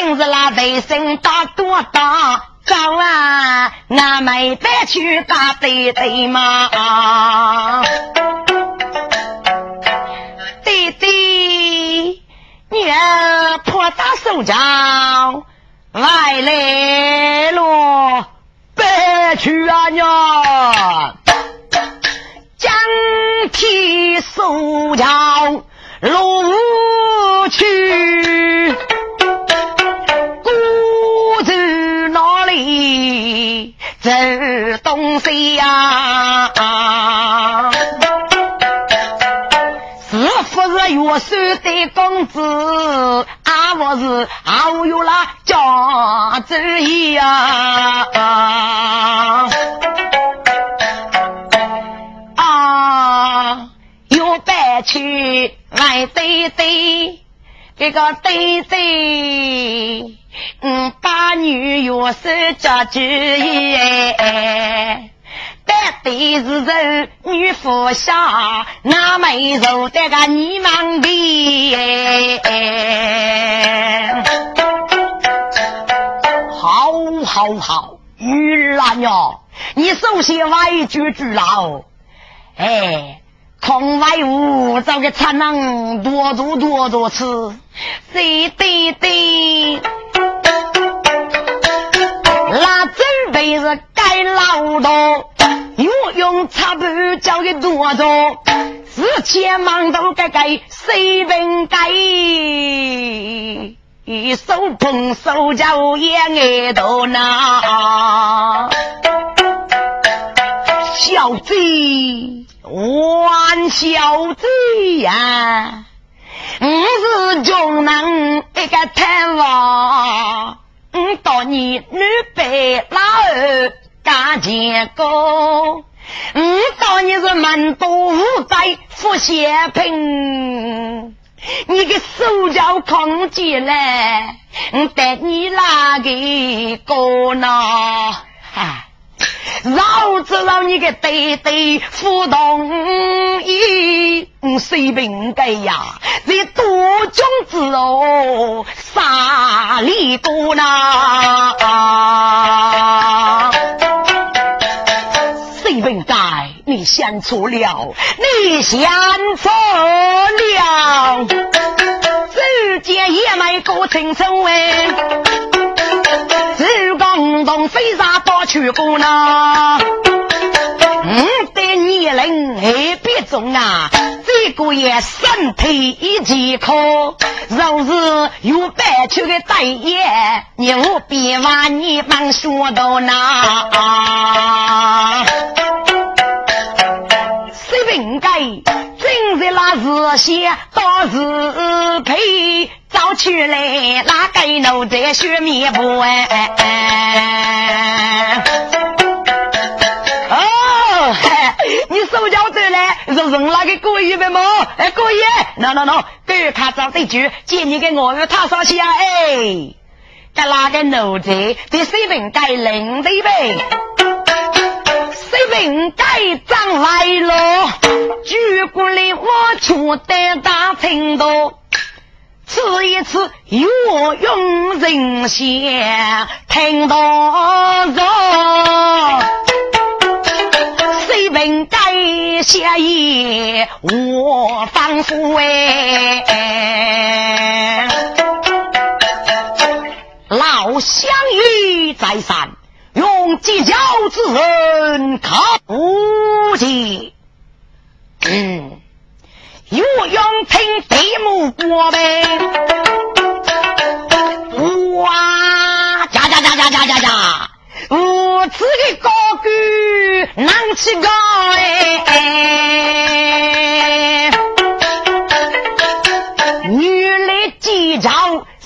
嫌真是那卫生大多大。早啊，俺没得去打对对嘛，对对，娘破打手脚来来咯，别去啊娘，将提手脚路去。走东西呀，是不是月收的工资？啊，我是啊，我有了家主意呀，啊，有白去来对对，这个对对。嗯，把女月收家主意，但对是人女夫下，那没受得个你忙的。好，好，好，女儿娘，你首先外句句了，哎，空外物找个才能多做多做吃，对对对。那准备是该劳动，又用插板交给多多，事前忙到该该随便该，手碰手脚也挨到那，小子，玩小子呀，我是穷人一个贪王。我到你女辈老二干钱高，我到你是门多无灾富血贫，你个手脚空起来，我带你哪个过呢？哈！老子让你个对对不同意，随便改呀！你多种子哦，啥里多呢？随便改，你想错了，你想错了，只见也没过青春哎，只讲东飞沙。去过呢，嗯，对年龄还别重啊，这个也身体一健康，若是有白去的待业，你我别往你帮说到那。谁应该正在那日些到日配，早出来哪个奴在学面部哎？哦，你手脚对来，是人那个故意的吗？哎，故意？no no no，给他找对句，借你给我他上去啊！哎，该哪个奴才得随便该领的呗？谁问该长来了？举过来我却得大程度，此一次我用人血听到着。谁问该下意我仿佛哎，老相遇再三。用计较之人可不及。嗯，有用听地目过呗。哇，加加加加加加加，我此个高官难起高哎。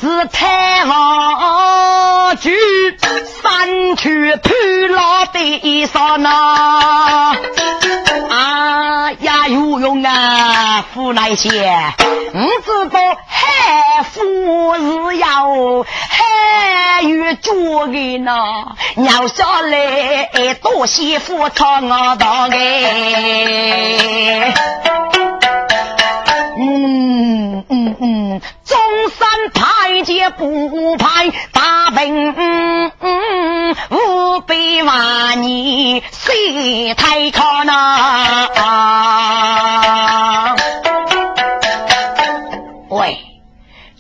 是太王举，三去破老的衣裳呐。有用啊，夫那些，我知道海夫是要海有主的呢，要下来多些付出我的哎。嗯嗯嗯，中山太监不派大兵，五百万年谁太可呢？喂，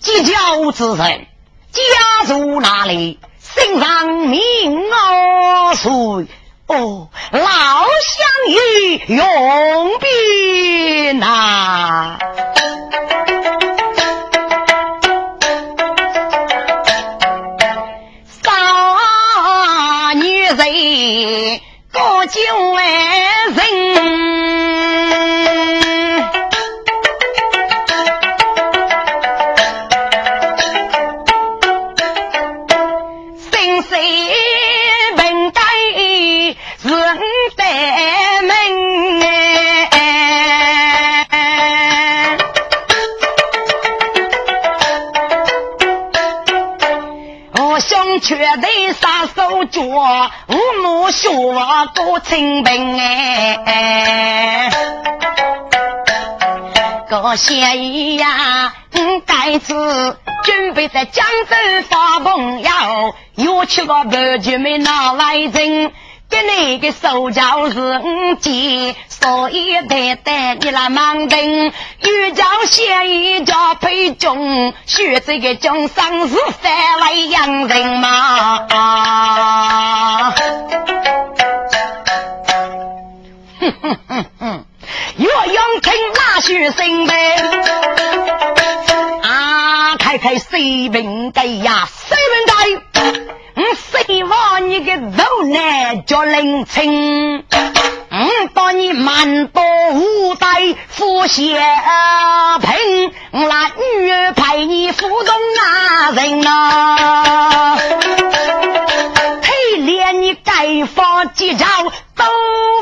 计较之人家住哪里？姓上名哦，谁？哦，老乡与永别呐。少女人高酒哎。想却得杀手脚。我学过清兵哎，个县医呀，该子准备在江州发朋友，又去个白居没拿来人，给那个手脚是五姐，所以得得你来忙等，又叫县医叫裴忠，学这个江山是翻来洋人嘛。哼哼哼哼，岳阳听那学生呗，开开水瓶盖呀，水瓶盖，嗯，希望你个头呢叫林清，嗯，当你满多无带富血贫，那女儿陪你抚动那人呐。连你盖房结账都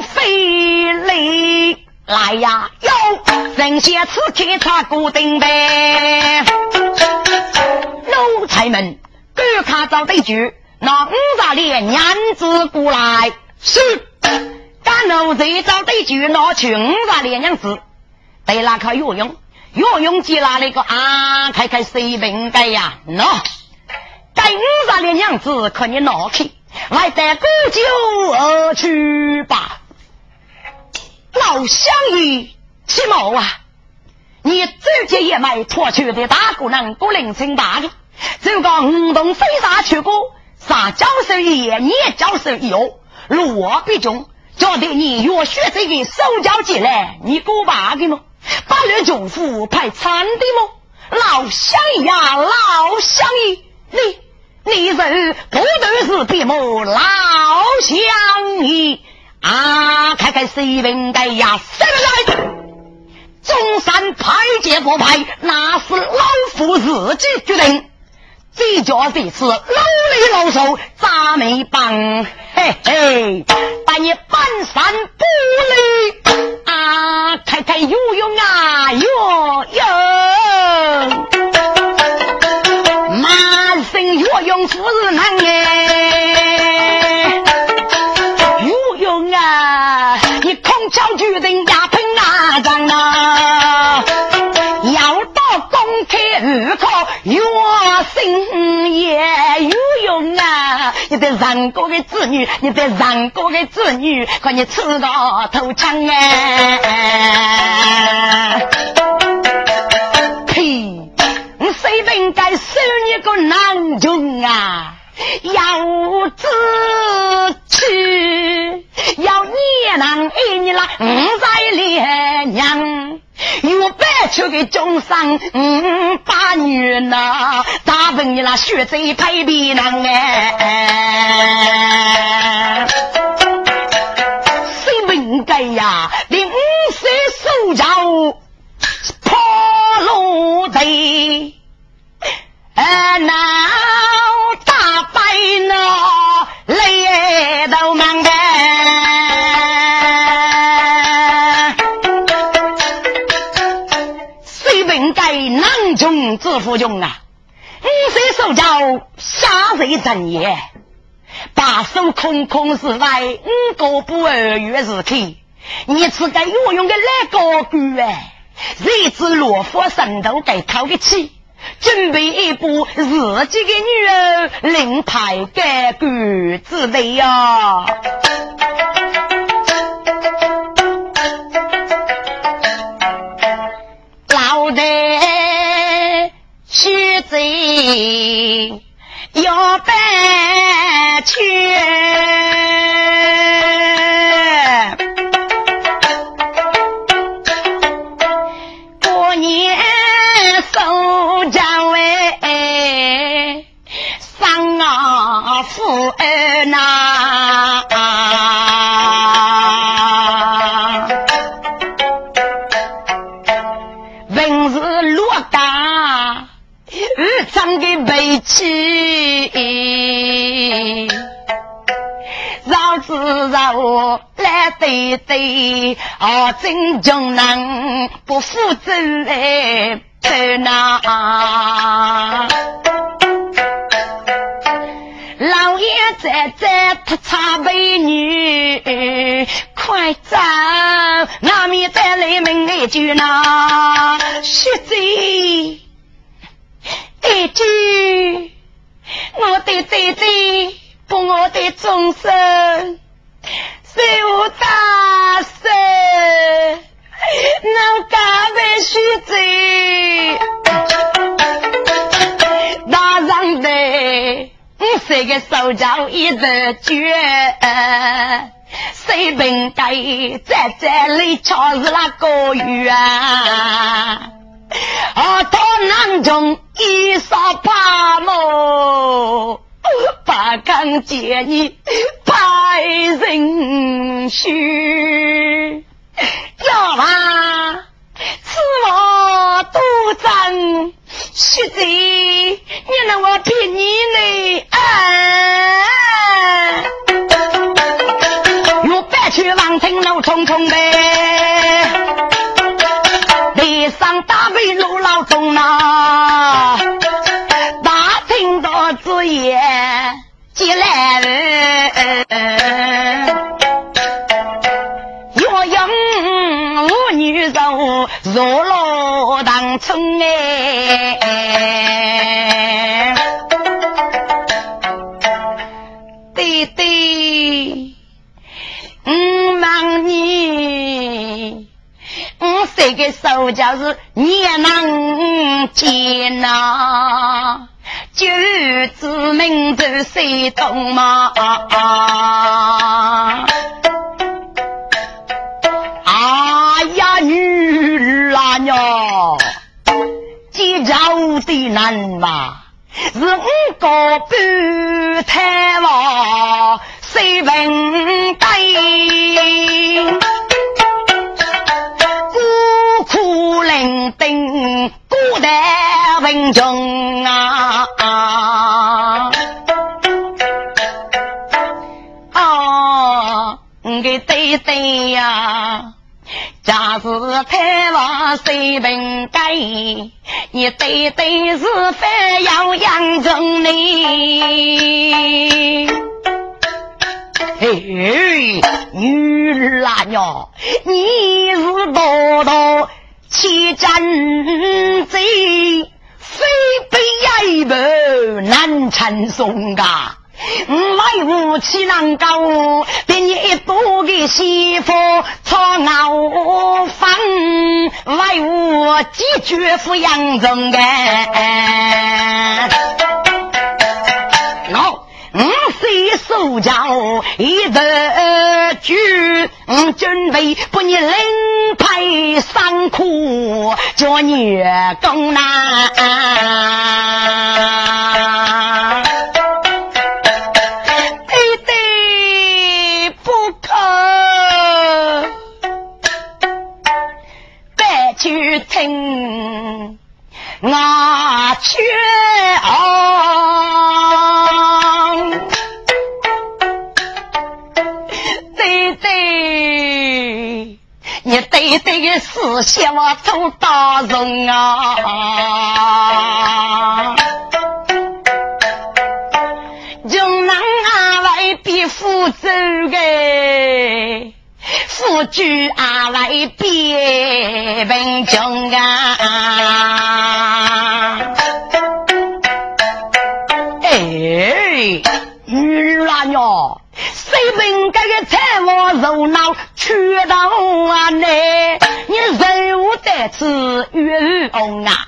费力，来呀！哟，人先此刻他固定呗。奴才们，赶快找对局，拿五十连娘子过来。是，赶奴才找对局，拿去五十连娘子。对那可有用，药用接拿那个啊，开开水瓶盖呀，喏，该五十连娘子可你拿去。来带古酒而去吧，老乡爷，什么啊？你直接也买脱去的大姑娘不能清大的，就讲五洞飞沙去过，啥教授也你也教授有，罗必中，叫得你越学这个手脚起来，你过把的吗？把那政府派餐的吗？老乡爷呀，老乡爷，你。你是不都是比我老乡义啊？看看谁能盖呀？谁来？中山派结不派，那是老夫自己决定。这家这次老里老手咋没帮？嘿嘿，把你半山不离啊！看看有用啊，有用。岳用夫人哎，生也有用啊！你的人国的子女，你的人国的子女，看你吃到头枪哎！谁应该收你个囊中啊？要知去，要你能爱你那五在连娘，有白出的终生五八女呐，咋问你那血贼配比能哎？谁问该呀？临水手脚破路贼，哎那。自负穷啊！五岁受教，杀贼正业，把手空空是来，五个不二月是去。你是该游泳的哪个鬼哎？谁知落火神都该掏得起，准备一部自己的女儿另派给鬼子的呀！要搬去，对对，啊，真穷人不负责来走那。老爷在在他茶美女，快走，外面再来门一句呐，学贼。一句，我的弟弟，不我的终身，谁无大事，能干为虚贼？大上的，谁个手脚一直绝？谁本该在这里瞧是那个月？啊，到南中一扫八毛，八刚见你百人须，要吗此我独占须贼，你让我骗你呢？啊！有白去王庭怒冲冲呗。上大北路老中呐，大听到子言进来柔入罗当村哎，弟弟，嗯，望你。我这个手脚是年能见呐，九子名字谁懂吗？的难嘛，是五个半太王，谁问对？苦伶仃，古代文穷啊！哦，我的弟弟呀，假是太王谁本该？你对对是非要养着你。嘿，女儿啊呀，你是多多欺真贼，非被一辈难缠送噶。外无岂能够给你一多的媳妇操熬饭？外无几绝夫养中的。我虽说手脚一得举，准备不你另派三苦，叫你更难。我劝对对，你对对的思想我做大人啊，就让俺来比负责的。夫君啊，来别贫穷啊！哎，女儿啊哟，谁本该个财旺热闹，缺到啊你，你人无得此与翁啊。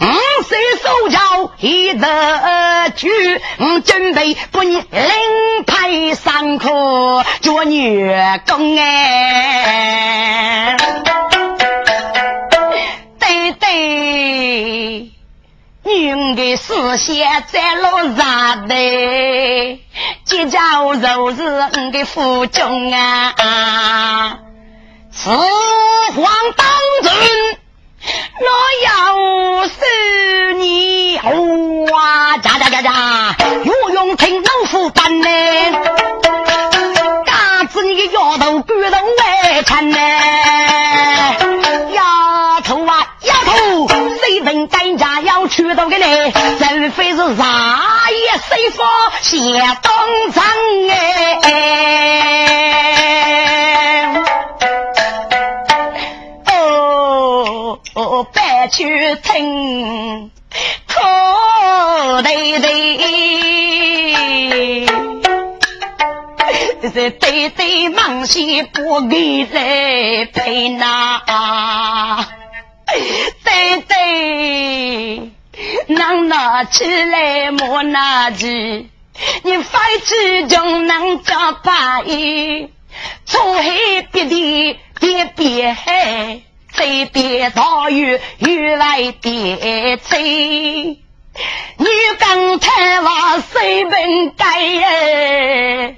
五岁手脚一得去，我准备不你领派三科做女工哎，对对，女的视线在路上的，结交就是我的夫君啊，此皇当尊。我要是你哇，喳喳喳喳，又用听老夫班呢，嘎子你个丫头，骨头外穿呢，丫头啊丫头，谁问干家要娶到个呢？真非是啥也谁说写当真哎。我白去听，可对对，是对对忙些不给在陪那，对对，能拿起来莫拿去，你非之中能找把一，初黑别的别别黑。这边大雨，雨来点吹。你刚才话谁本该耶？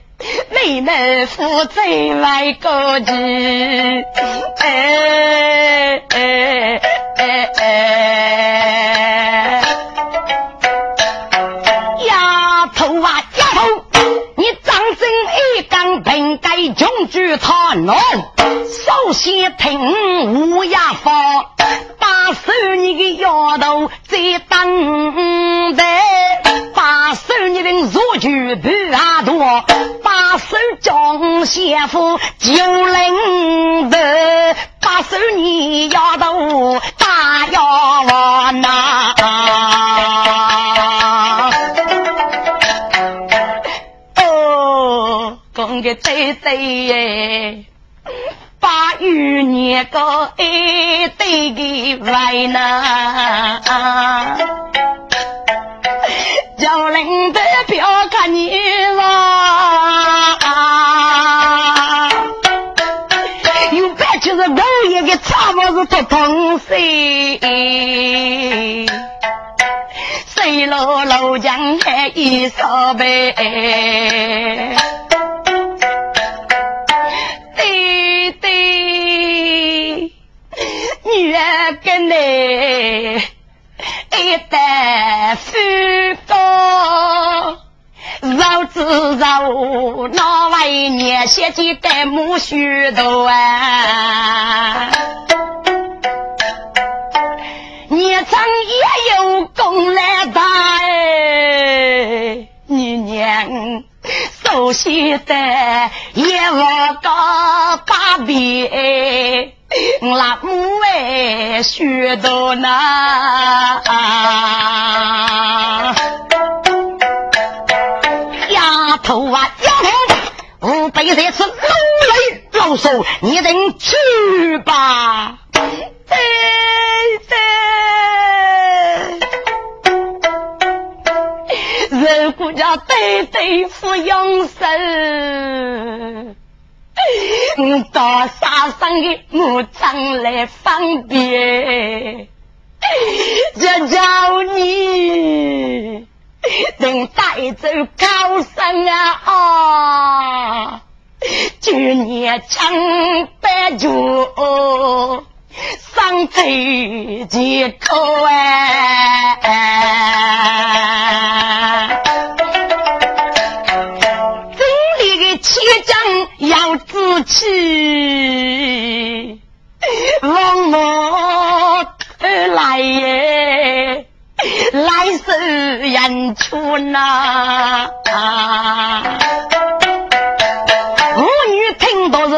妹妹负责来过去。哎哎哎哎！本该穷举他侬。首先听乌鸦放，把手你的丫头在等待，把手你的入去不阿多，把手将先夫救领的，把手你丫头大丫王呐，个对对耶。把与你个一对的外呢，叫人代表看你啦，有白就是老爷的差不是不同谁，谁老老将还一烧呗。女儿跟你一代富高，绕子肉，那位年些几代母许多啊，年长也有功来大哎，你娘首先的也我个把柄。老母哎，学到那丫头啊，丫头，我背这次老累老手，你等去吧。对对，如果叫对对付永生，我到沙上的墓葬来方便，这叫你能带走高升啊！去年长白猪。上头几口哎，要自气，王母来耶，来是演出呐。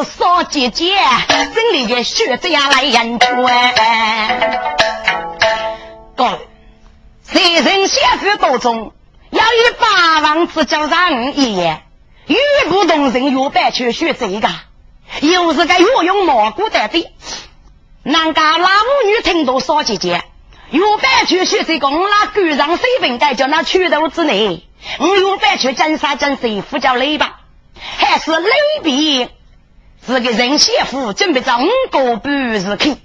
少姐姐，心里的学这样来演出哎！各，谁人先夫当中，要与八王子交上一言，语不同人又白去学这个，又是个御用蘑菇的的。难家那母女听到少姐姐，又白去学这个，我那赶上水平该叫那拳头之内，我又白去真杀真谁夫叫雷吧，还是雷比？是个人媳妇，准备找五个半日去，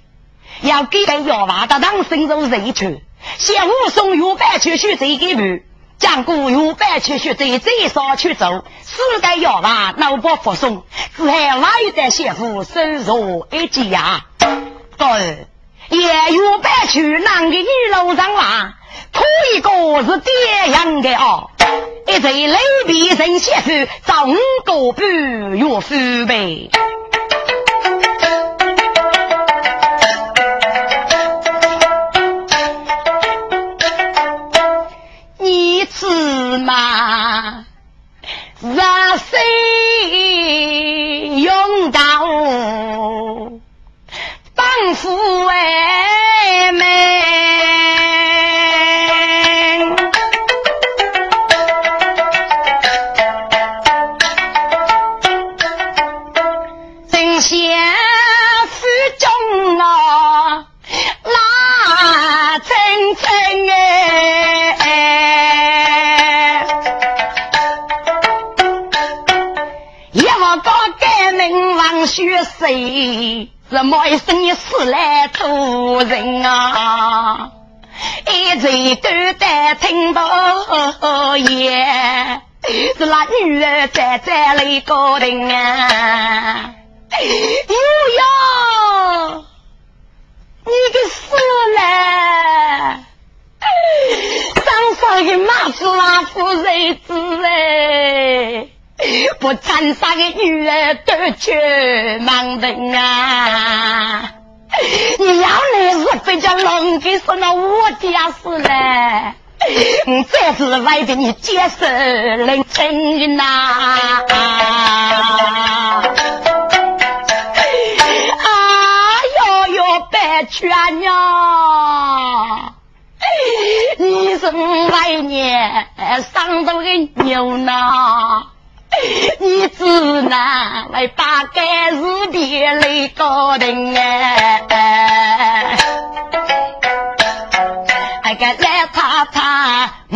要给个药娃的当深入人群，先武松有办去学这个步，将古有办去学这最少去走，四个药娃脑不服送，只还外一代媳妇深入一计呀。对，也有办去那个女楼上娃，可一个是爹养的哦。一对雷比人媳妇，找五个半月父辈。是嘛？让谁用到？帮扶哎妹。到言，是那女儿在在泪高停啊！哟哟，你个死嘞！当上的马子拉夫日子哎！不残杀的女儿都去盲人啊！你要来是非叫龙给说那我家事嘞，这是为的你接受人情呐！啊哟哟，白圈呀！你是外年上头的牛呢？你只能来把该日别来搞定哎！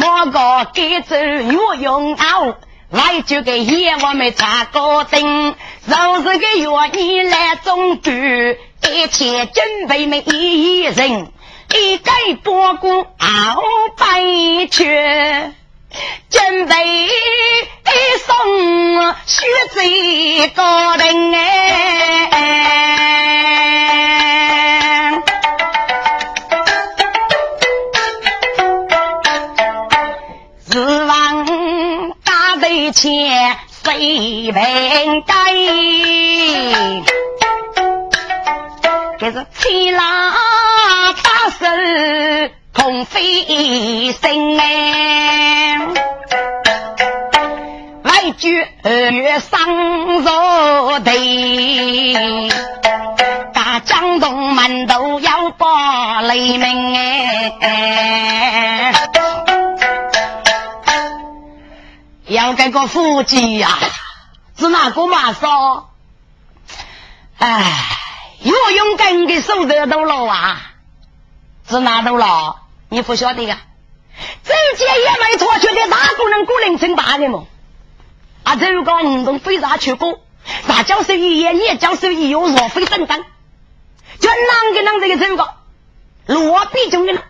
他莫个给走又用熬，来就给爷我们查搞定，就是个月你来中举，一切准备没一人，一改波谷熬白去。准备送血贼高人哎，大队前谁平该？这是七郎大手。空飞声哎，来句二月上朝地，大江东门都要报雷鸣哎，要这个夫妻呀，是哪个马少？哎，又勇敢的手得到了啊，是哪头了？你不晓得呀？周杰也没错，觉得哪个人孤零称霸的嘛？啊，这个运动非常去过，大教授一言，也教授一有若非正当，就啷个啷这个这个落笔中的呢？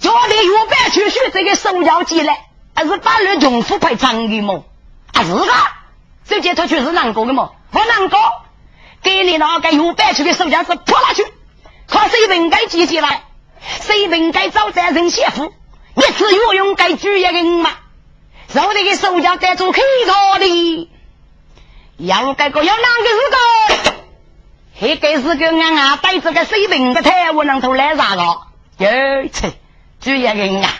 叫你越白去学这个手脚技来，还是把那穷苦快长的么？啊，是个，周杰他确实难过的么？不难过，给你那个有白去的手脚是泼下去，靠谁应该记起来？谁应该找责任媳妇？你只有用该主一人嘛？手里的手脚该做开头的，要该个要哪个是个？还该是个俺俺带着个水平的台我能头来啥个？有切，主一人啊！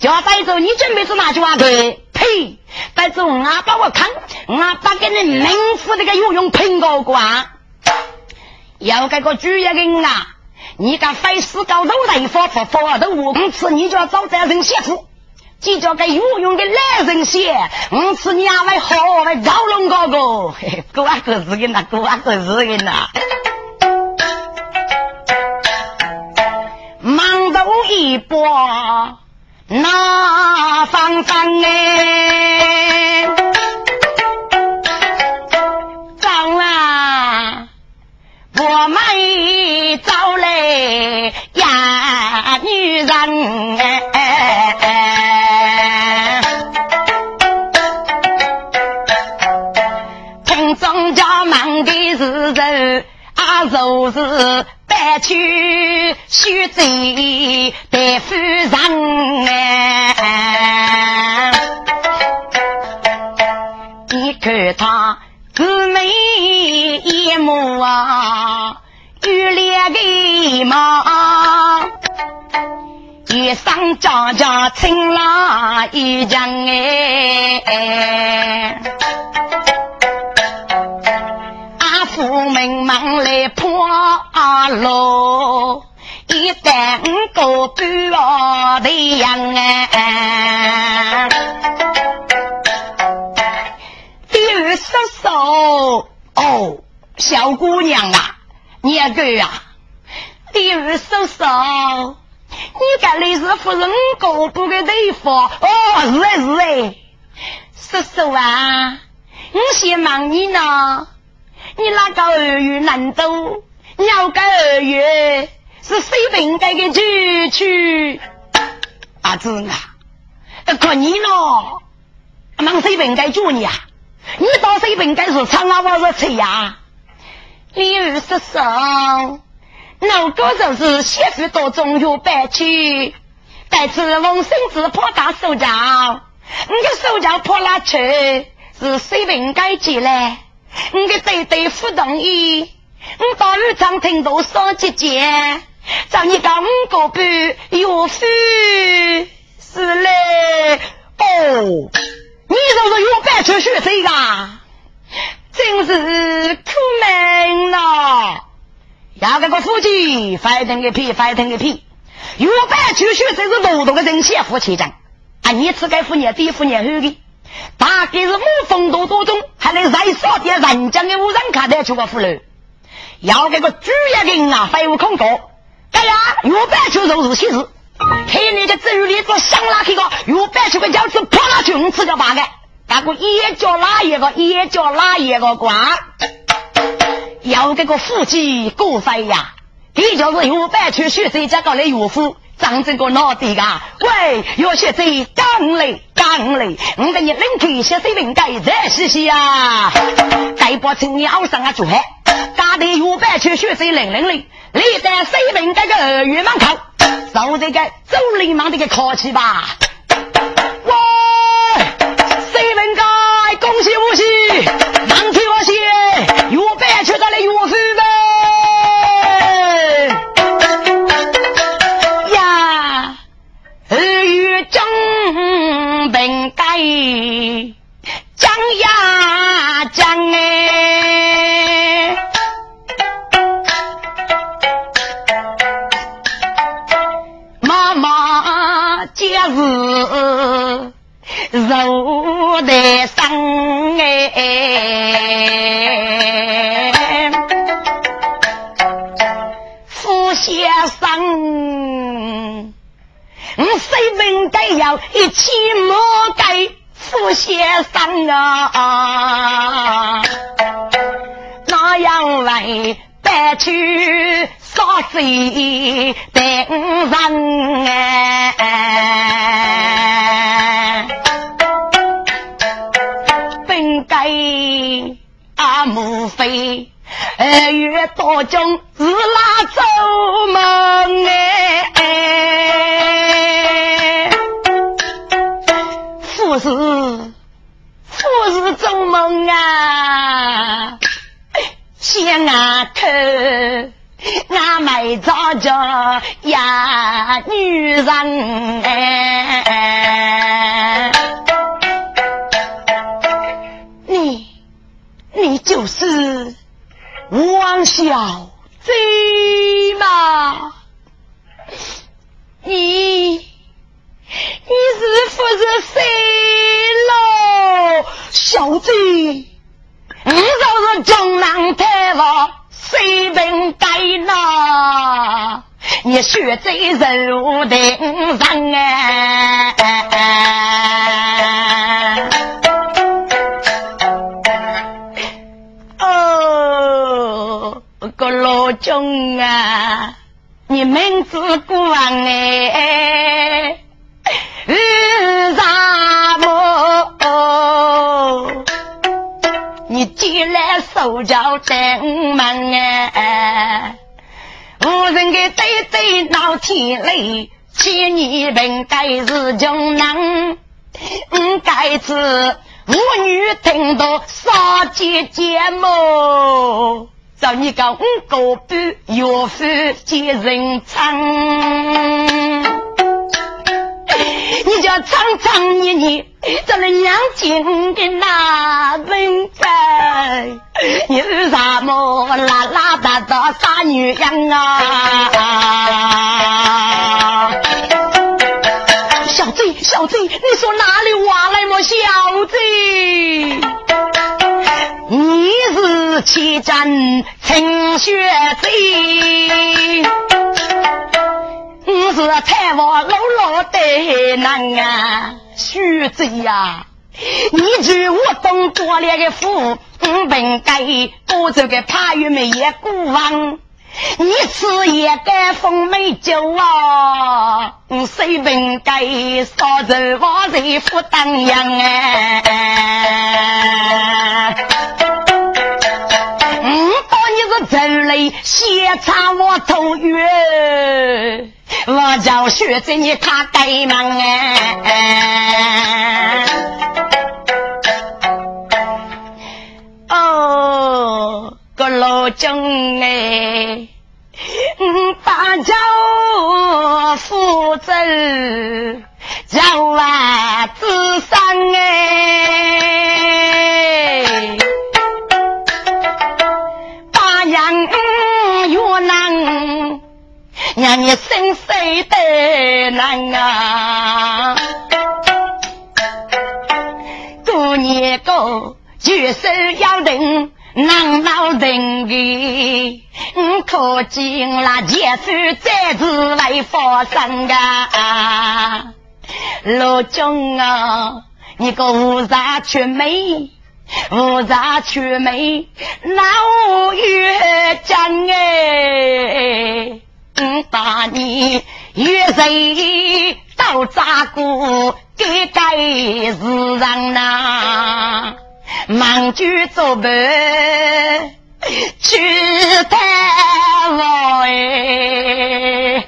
叫带着你准备是哪句话对？呸！带着我把我看，我把给你弄死这个游泳苹果瓜，要给个主一人啊！你敢非死搞头来发发发的武功吃，你就要找这人媳妇；即叫个有用的男人些，我吃你还会好为赵龙哥哥，哥啊哥是个那哥啊哥是个那，忙到一波那方方哎。我们找来呀，女人哎，听众家忙的是人，就是白去须贼的夫人哎，你看他。姊妹一母啊，玉脸的嘛，一生家家亲拉一将哎，父们忙来破路，一旦个不的样哎。叔叔哦，小姑娘啊，二哥啊，第二叔叔，你家里是夫人过不的地方哦，是哎是哎，叔叔啊，我先忙你呢，你那个二月难度，要个二月是谁应该的去去？阿子啊，可你呢？忙谁应该救你啊？你到水平该是长啊，我是吹呀。李二叔叔，那个就是媳妇到中药办去，带次王孙子破大手脚，你的手脚破了去，是水平该进来。你的对对不同意，你到院长听到说姐姐，叫你讲五个半有福是嘞哦。你就是有白出血谁个？真是苦命呐！要这个夫妻翻腾个屁，翻腾个屁！有白出血谁是劳动的人先夫妻讲啊！你吃该夫年，第夫年后的，大概是无风度多中，还能再少点人家的无人看得出个妇女。要这个主要人啊，废物空过，哎呀，有白出就是喜事。看你个子女，做香辣去个，又摆出个轿子跑了去，我吃个八个，那个也叫哪一个，也叫哪一个官？要这个夫妻过岁呀，这就是又摆出学生家搞的岳父，长这个脑袋噶。喂，有学生刚来刚来，我给你领开些水平盖再洗洗呀，盖把青鸟上啊做海，家里又摆出学生零零零，你在水平盖个月门口。走这个走流氓这个客气吧！喂，谁们该恭喜恭喜，忙替我谢，岳白去到了岳父该张呀张哎。是肉的生哎，先生，我谁问的也要一起莫给富先生啊，那样为白去杀贼等人哎，本该阿母妃。二月多中日拉走门哎，不是，不是做梦啊，先啊口俺没找着呀女人，你你就是。王小贼嘛，你你是不是谁？小子，你就是江南太王，谁本该拿？你血贼肉的人哎！个老钟啊，你名字古王哎，日啥进来手脚登门哎，无人给对对闹天雷，千年本该是穷人，嗯，该是妇女听到杀姐姐么？找你个五个半岳父接人称，你叫长长年年，这了娘亲的那人在，你是啥么啦啦哒哒傻女人啊？小贼小贼，你说哪里话来么？小贼。你是七战陈雪贼，你是太王老老的男啊，雪贼呀！你知我东多了个福，我本该多这个怕玉梅也孤王。你吃也该封美酒啊，我谁本该烧肉往人府当阳哎。走来先插我头月，我叫学着你看该忙哎。哦，个老钟哎，大家负责叫我自伤哎。越难让你心碎的难啊！过年过就是要人难闹人的，可见那结束再次会发生啊！老钟啊，你个乌纱却美，乌纱却美，那我越讲哎。把你月谁到扎过给该世人呐？忙去做伴去探望哎，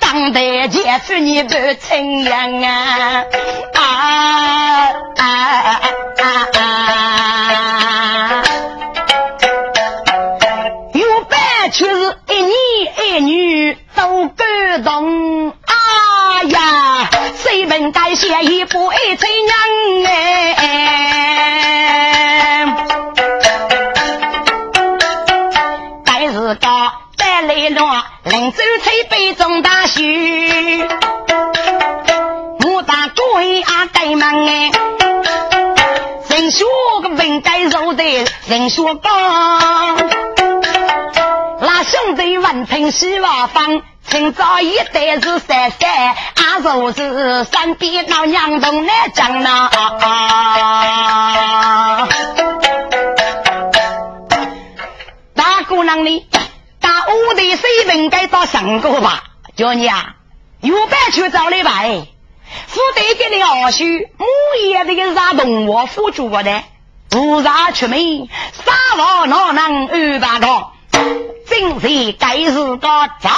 当代结束你不亲人啊啊啊啊啊！有伴却是一年。一女都感动，啊呀，谁本该写一部爱情人哎？带来了林州翠杯中大秀，牡丹贵啊该忙哎，人说个本该肉的，人说高。兄弟闻听喜瓦方，今朝一代是三三，俺就是山边老娘东来讲呐。大姑娘你大屋的水平该到上过吧？叫你啊，有办去找你吧？副队给你二叔我也这个啥动物辅助我的，不杀出门，杀我哪能安排到？正是该是个早，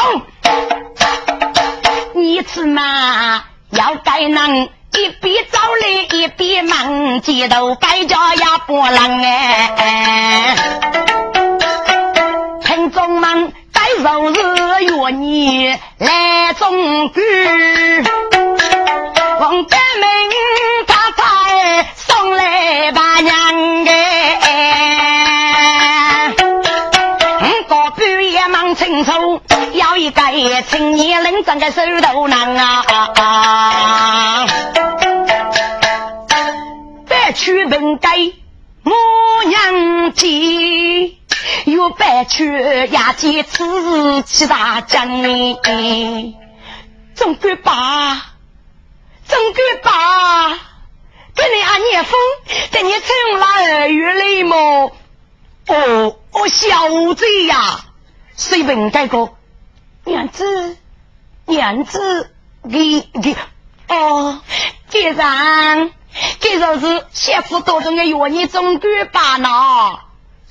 你吃嘛要该能一边走来一边忙，街头该家也不能哎，听众们。昨日约你来中举，王德明他才送来把娘哎，个半夜忙清楚，要一个青年人长个手头难啊，别去问该我娘亲。白去呀，见此七大将呢，总归把，总归把，跟你阿聂风，给你成了二月雷么？哦哦，小子呀，谁问这个娘子？娘子，你你哦，既然既然是媳妇多中的药，你总归把呢？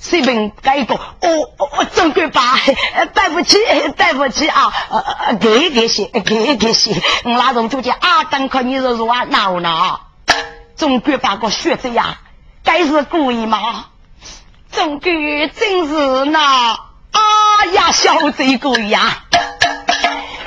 随便改一个，哦哦，总归把，对不起，对不起啊，给给些，给给些，那种就叫啊，等可你是说闹呢？总归把个学子呀，该是故意吗？总归真是那，啊呀，小贼故意呀！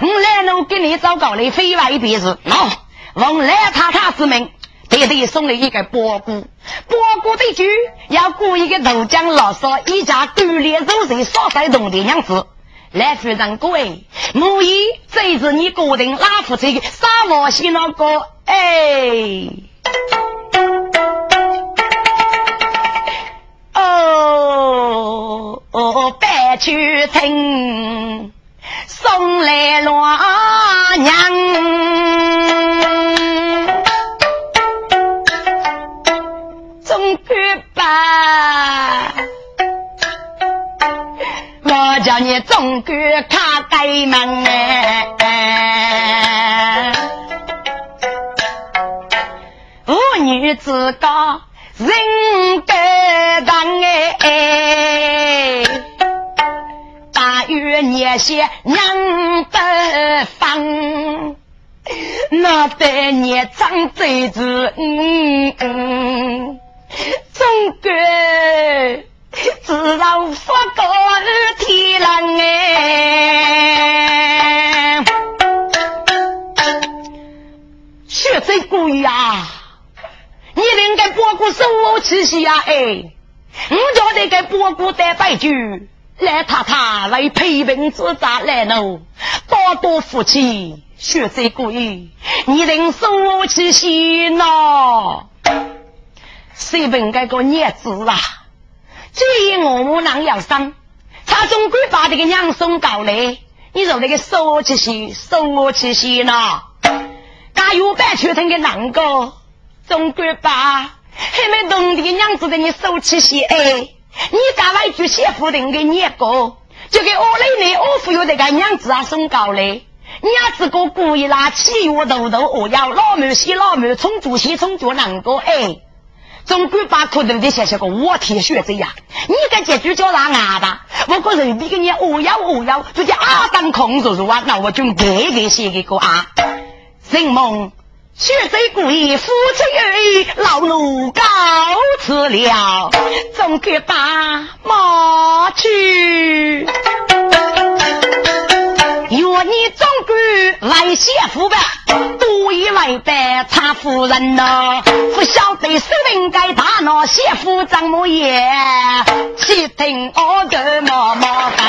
我来了，给你找个来非外一辈子，喏，奉来太太之命。爹爹送了一个包谷，包谷的主要雇一个豆浆老少，一家锻炼肉身、少晒动的样子。来夫人各位，我以这是你个人拉夫这个沙漠西那个哎，哦哦，白去听送来了娘。你总我叫你给保护带白酒，来太太为陪病之灾来喽，多多福气，血贼故意，你能手无气息喏。谁本该个孽子啊！至于我母娘要生，他总归把这个娘送到来。你说那个手气息，手气息呢？家有办出成个男个，总归把还没动的娘子的你手气息哎！你干来句媳妇的个孽个，就给我奶奶我父有这个娘子啊送到来。娘子个故意拿起药豆豆，我要老母洗老母，冲煮洗冲煮男个哎！总归把苦头的写写个我贴血这样，你个结局叫啥啊吧？我个人比个你哦要哦要，就叫阿当空如如啊，那我就给给写一个啊。人梦血贼故意，夫妻而已，老奴告辞了，总归把马去。若你总管来谢福吧，多以为白差夫人呐，不晓得是应该大闹谢福怎么也，且听我的妈妈讲。